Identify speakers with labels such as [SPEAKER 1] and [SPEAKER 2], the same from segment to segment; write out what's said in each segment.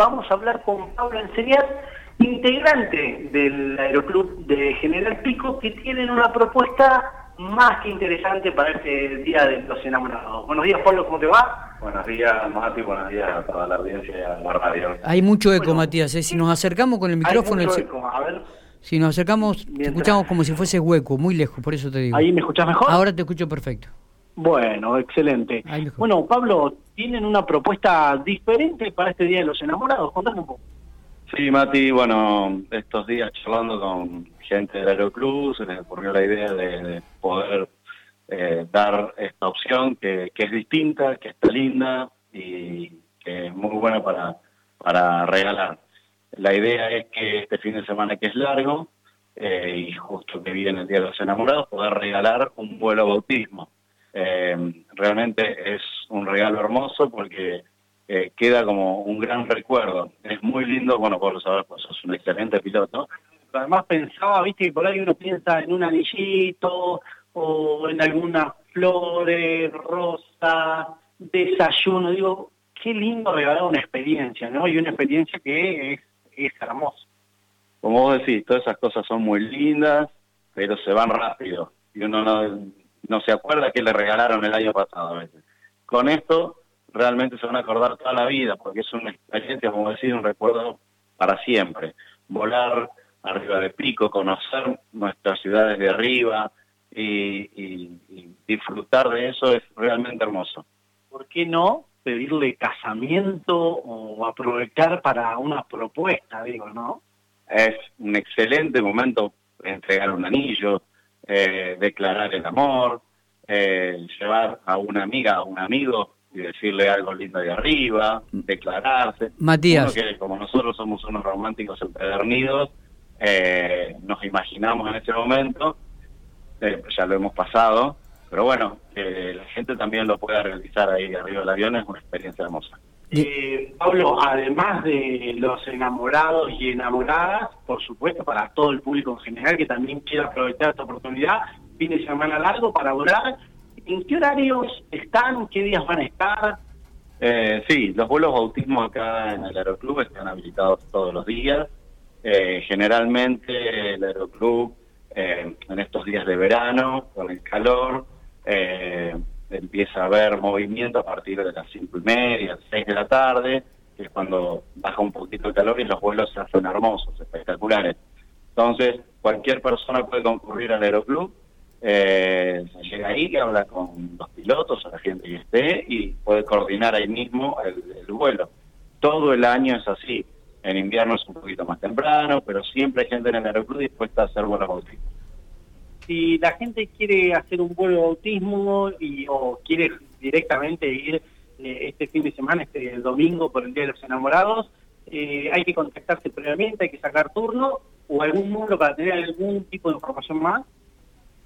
[SPEAKER 1] vamos a hablar con Pablo Enseriat, integrante del Aeroclub de General Pico, que tienen una propuesta más que interesante para este Día de los Enamorados. Buenos días, Pablo, ¿cómo te va?
[SPEAKER 2] Buenos días, Mati, buenos días a toda la audiencia y a la radio.
[SPEAKER 3] Hay mucho eco, Matías, ¿eh? si nos acercamos con el micrófono...
[SPEAKER 1] A ver...
[SPEAKER 3] Si nos acercamos, te escuchamos como si fuese hueco, muy lejos, por eso te digo.
[SPEAKER 1] ¿Ahí me escuchás mejor?
[SPEAKER 3] Ahora te escucho perfecto.
[SPEAKER 1] Bueno, excelente. Bueno, Pablo, tienen una propuesta diferente para este Día de los Enamorados. Contame un poco.
[SPEAKER 2] Sí, Mati, bueno, estos días charlando con gente del Aeroclub, se les ocurrió la idea de, poder eh, dar esta opción que, que, es distinta, que está linda y que es muy buena para, para regalar. La idea es que este fin de semana que es largo eh, y justo que viene el Día de los Enamorados, poder regalar un vuelo bautismo. Eh, realmente es un regalo hermoso porque eh, queda como un gran recuerdo. Es muy lindo, bueno, por lo saber, pues sos un excelente piloto.
[SPEAKER 1] Además pensaba, viste, que por ahí uno piensa en un anillito o en algunas flores, rosa, desayuno. Digo, qué lindo regalar una experiencia, ¿no? Y una experiencia que es es hermoso.
[SPEAKER 2] Como vos decís, todas esas cosas son muy lindas, pero se van rápido. Y uno no, no se acuerda que le regalaron el año pasado a veces. Con esto realmente se van a acordar toda la vida, porque es una experiencia, como decir, un recuerdo para siempre. Volar arriba de pico, conocer nuestras ciudades de arriba y disfrutar de eso es realmente hermoso.
[SPEAKER 1] ¿Por qué no pedirle casamiento o aprovechar para una propuesta, digo, ¿no?
[SPEAKER 2] Es un excelente momento entregar un anillo, eh, declarar el amor, eh, llevar a una amiga, a un amigo y decirle algo lindo de arriba, declararse.
[SPEAKER 3] Matías.
[SPEAKER 2] que como nosotros somos unos románticos empedernidos, eh, nos imaginamos en ese momento, ya lo hemos pasado, pero bueno, que la gente también lo pueda realizar ahí arriba del avión es una experiencia hermosa.
[SPEAKER 1] Eh, Pablo, además de los enamorados y enamoradas, por supuesto, para todo el público en general que también quiera aprovechar esta oportunidad, fin de semana largo para volar, ¿en qué horarios están? ¿Qué días van a estar?
[SPEAKER 2] Eh, sí, los vuelos bautismo acá en el Aeroclub están habilitados todos los días. Eh, generalmente el Aeroclub eh, en estos días de verano, con el calor, eh, empieza a haber movimiento a partir de las cinco y media, seis de la tarde, que es cuando baja un poquito el calor y los vuelos se hacen hermosos, espectaculares. Entonces, cualquier persona puede concurrir al aeroclub, eh, se llega ahí, habla con los pilotos, a la gente que esté y puede coordinar ahí mismo el, vuelo. Todo el año es así. En invierno es un poquito más temprano, pero siempre hay gente en el aeroclub dispuesta a hacer vuelos bautismos
[SPEAKER 1] si la gente quiere hacer un vuelo de autismo y, o quiere directamente ir eh, este fin de semana, este domingo por el Día de los Enamorados, eh, hay que contactarse previamente, hay que sacar turno o algún número para tener algún tipo de información más.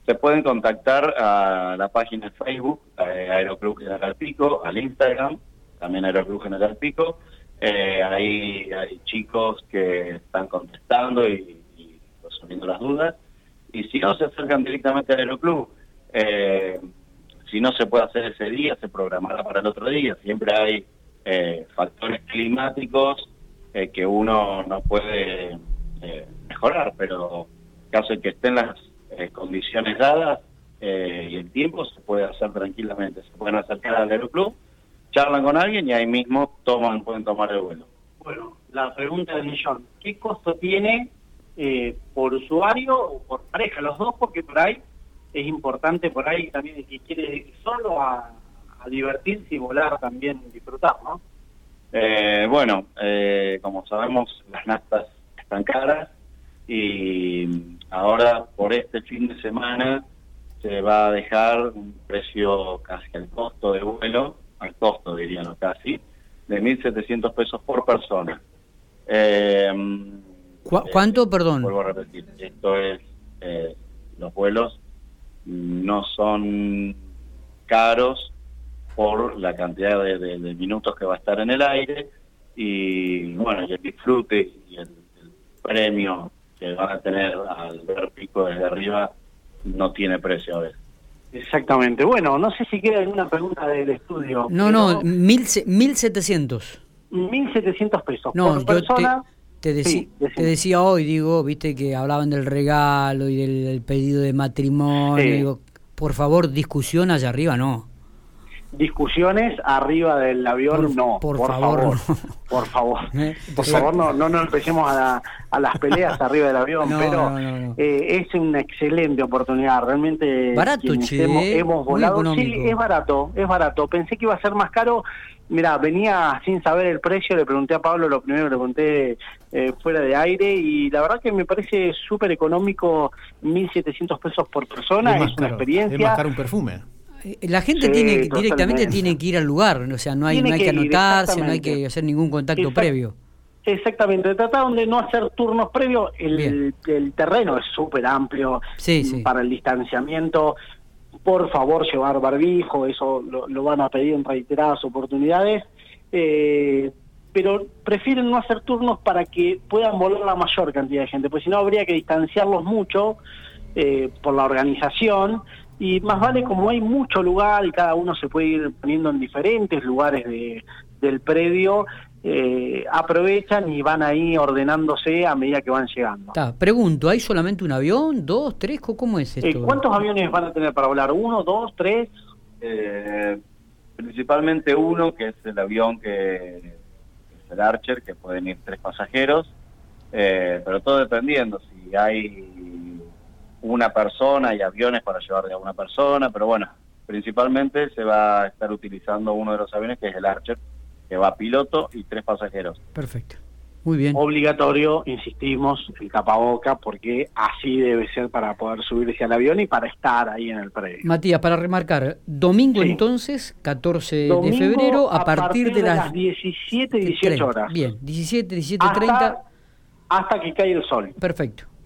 [SPEAKER 2] Se pueden contactar a la página de Facebook, eh, Aeroclub General Pico, al Instagram, también Aeroclub General Pico. ahí hay chicos que están contestando y, y resolviendo las dudas y si no se acercan directamente al aeroclub, eh, si no se puede hacer ese día, se programará para el otro día. Siempre hay eh, factores climáticos eh, que uno no puede mejorar, pero caso de que estén las condiciones dadas y el tiempo, se puede hacer tranquilamente. Se pueden acercar al aeroclub, charlan con alguien y ahí mismo toman pueden tomar el vuelo.
[SPEAKER 1] Bueno, la pregunta del millón, ¿qué costo tiene eh, por usuario o por pareja, los dos, porque por ahí es importante, por ahí también el que quiere solo a, divertirse y volar también disfrutar, ¿no?
[SPEAKER 2] Eh, bueno, eh, como sabemos, las nastas están caras y ahora por este fin de semana se va a dejar un precio casi al costo de vuelo, al costo dirían casi, de 1.700 pesos por persona. Eh,
[SPEAKER 3] ¿Cuánto, perdón?
[SPEAKER 2] Vuelvo a repetir, esto es, eh, los vuelos no son caros por la cantidad de, minutos que va a estar en el aire y bueno, y el disfrute y el, premio que van a tener al ver pico desde arriba no tiene precio a veces.
[SPEAKER 1] Exactamente. Bueno, no sé si queda alguna pregunta del estudio.
[SPEAKER 3] No, no, mil, 1700.
[SPEAKER 1] 1.700 pesos por persona.
[SPEAKER 3] Te, te, decía hoy, digo, viste que hablaban del regalo y del, pedido de matrimonio. Digo, por favor, discusión allá arriba, no.
[SPEAKER 1] Discusiones arriba del avión, no.
[SPEAKER 3] Por, favor,
[SPEAKER 1] por favor. ¿Eh? Por favor, no, no nos empecemos a, a las peleas arriba del avión, pero eh, es una excelente oportunidad. Realmente.
[SPEAKER 3] Barato,
[SPEAKER 1] hemos, volado. Sí, es barato, es barato. Pensé que iba a ser más caro Mira, venía sin saber el precio, le pregunté a Pablo lo primero, le pregunté eh, fuera de aire y la verdad que me parece súper económico, 1.700 pesos por persona, es, una experiencia. Es
[SPEAKER 4] más caro un perfume.
[SPEAKER 3] Eh, la gente tiene directamente tiene que ir al lugar, o sea, no hay, no hay que, anotarse, no hay que hacer ningún contacto previo.
[SPEAKER 1] Exactamente, trataron de no hacer turnos previos, el, el terreno es súper amplio para el distanciamiento, por favor llevar barbijo, eso lo, van a pedir en reiteradas oportunidades, eh, pero prefieren no hacer turnos para que puedan volar la mayor cantidad de gente, pues si no habría que distanciarlos mucho eh, por la organización y más vale como hay mucho lugar y cada uno se puede ir poniendo en diferentes lugares de, del predio, eh, aprovechan y van ahí ordenándose a medida que van llegando.
[SPEAKER 3] pregunto, ¿hay solamente un avión, dos, tres? ¿Cómo es esto?
[SPEAKER 1] Eh, ¿Cuántos aviones van a tener para volar? ¿Uno, dos, tres?
[SPEAKER 2] Eh, principalmente uno, que es el avión que es el Archer, que pueden ir tres pasajeros, pero todo dependiendo, si hay una persona y aviones para llevar a una persona, pero bueno, principalmente se va a estar utilizando uno de los aviones que es el Archer, que va piloto y tres pasajeros.
[SPEAKER 3] Perfecto. Muy bien.
[SPEAKER 1] Obligatorio, insistimos, el tapaboca, porque así debe ser para poder subirse al avión y para estar ahí en el predio.
[SPEAKER 3] Matías, para remarcar, domingo entonces, 14 de febrero, a, partir, de, las,
[SPEAKER 1] 17, 18 horas.
[SPEAKER 3] Bien, 17, 17, hasta, 30.
[SPEAKER 1] Hasta que cae el sol.
[SPEAKER 3] Perfecto.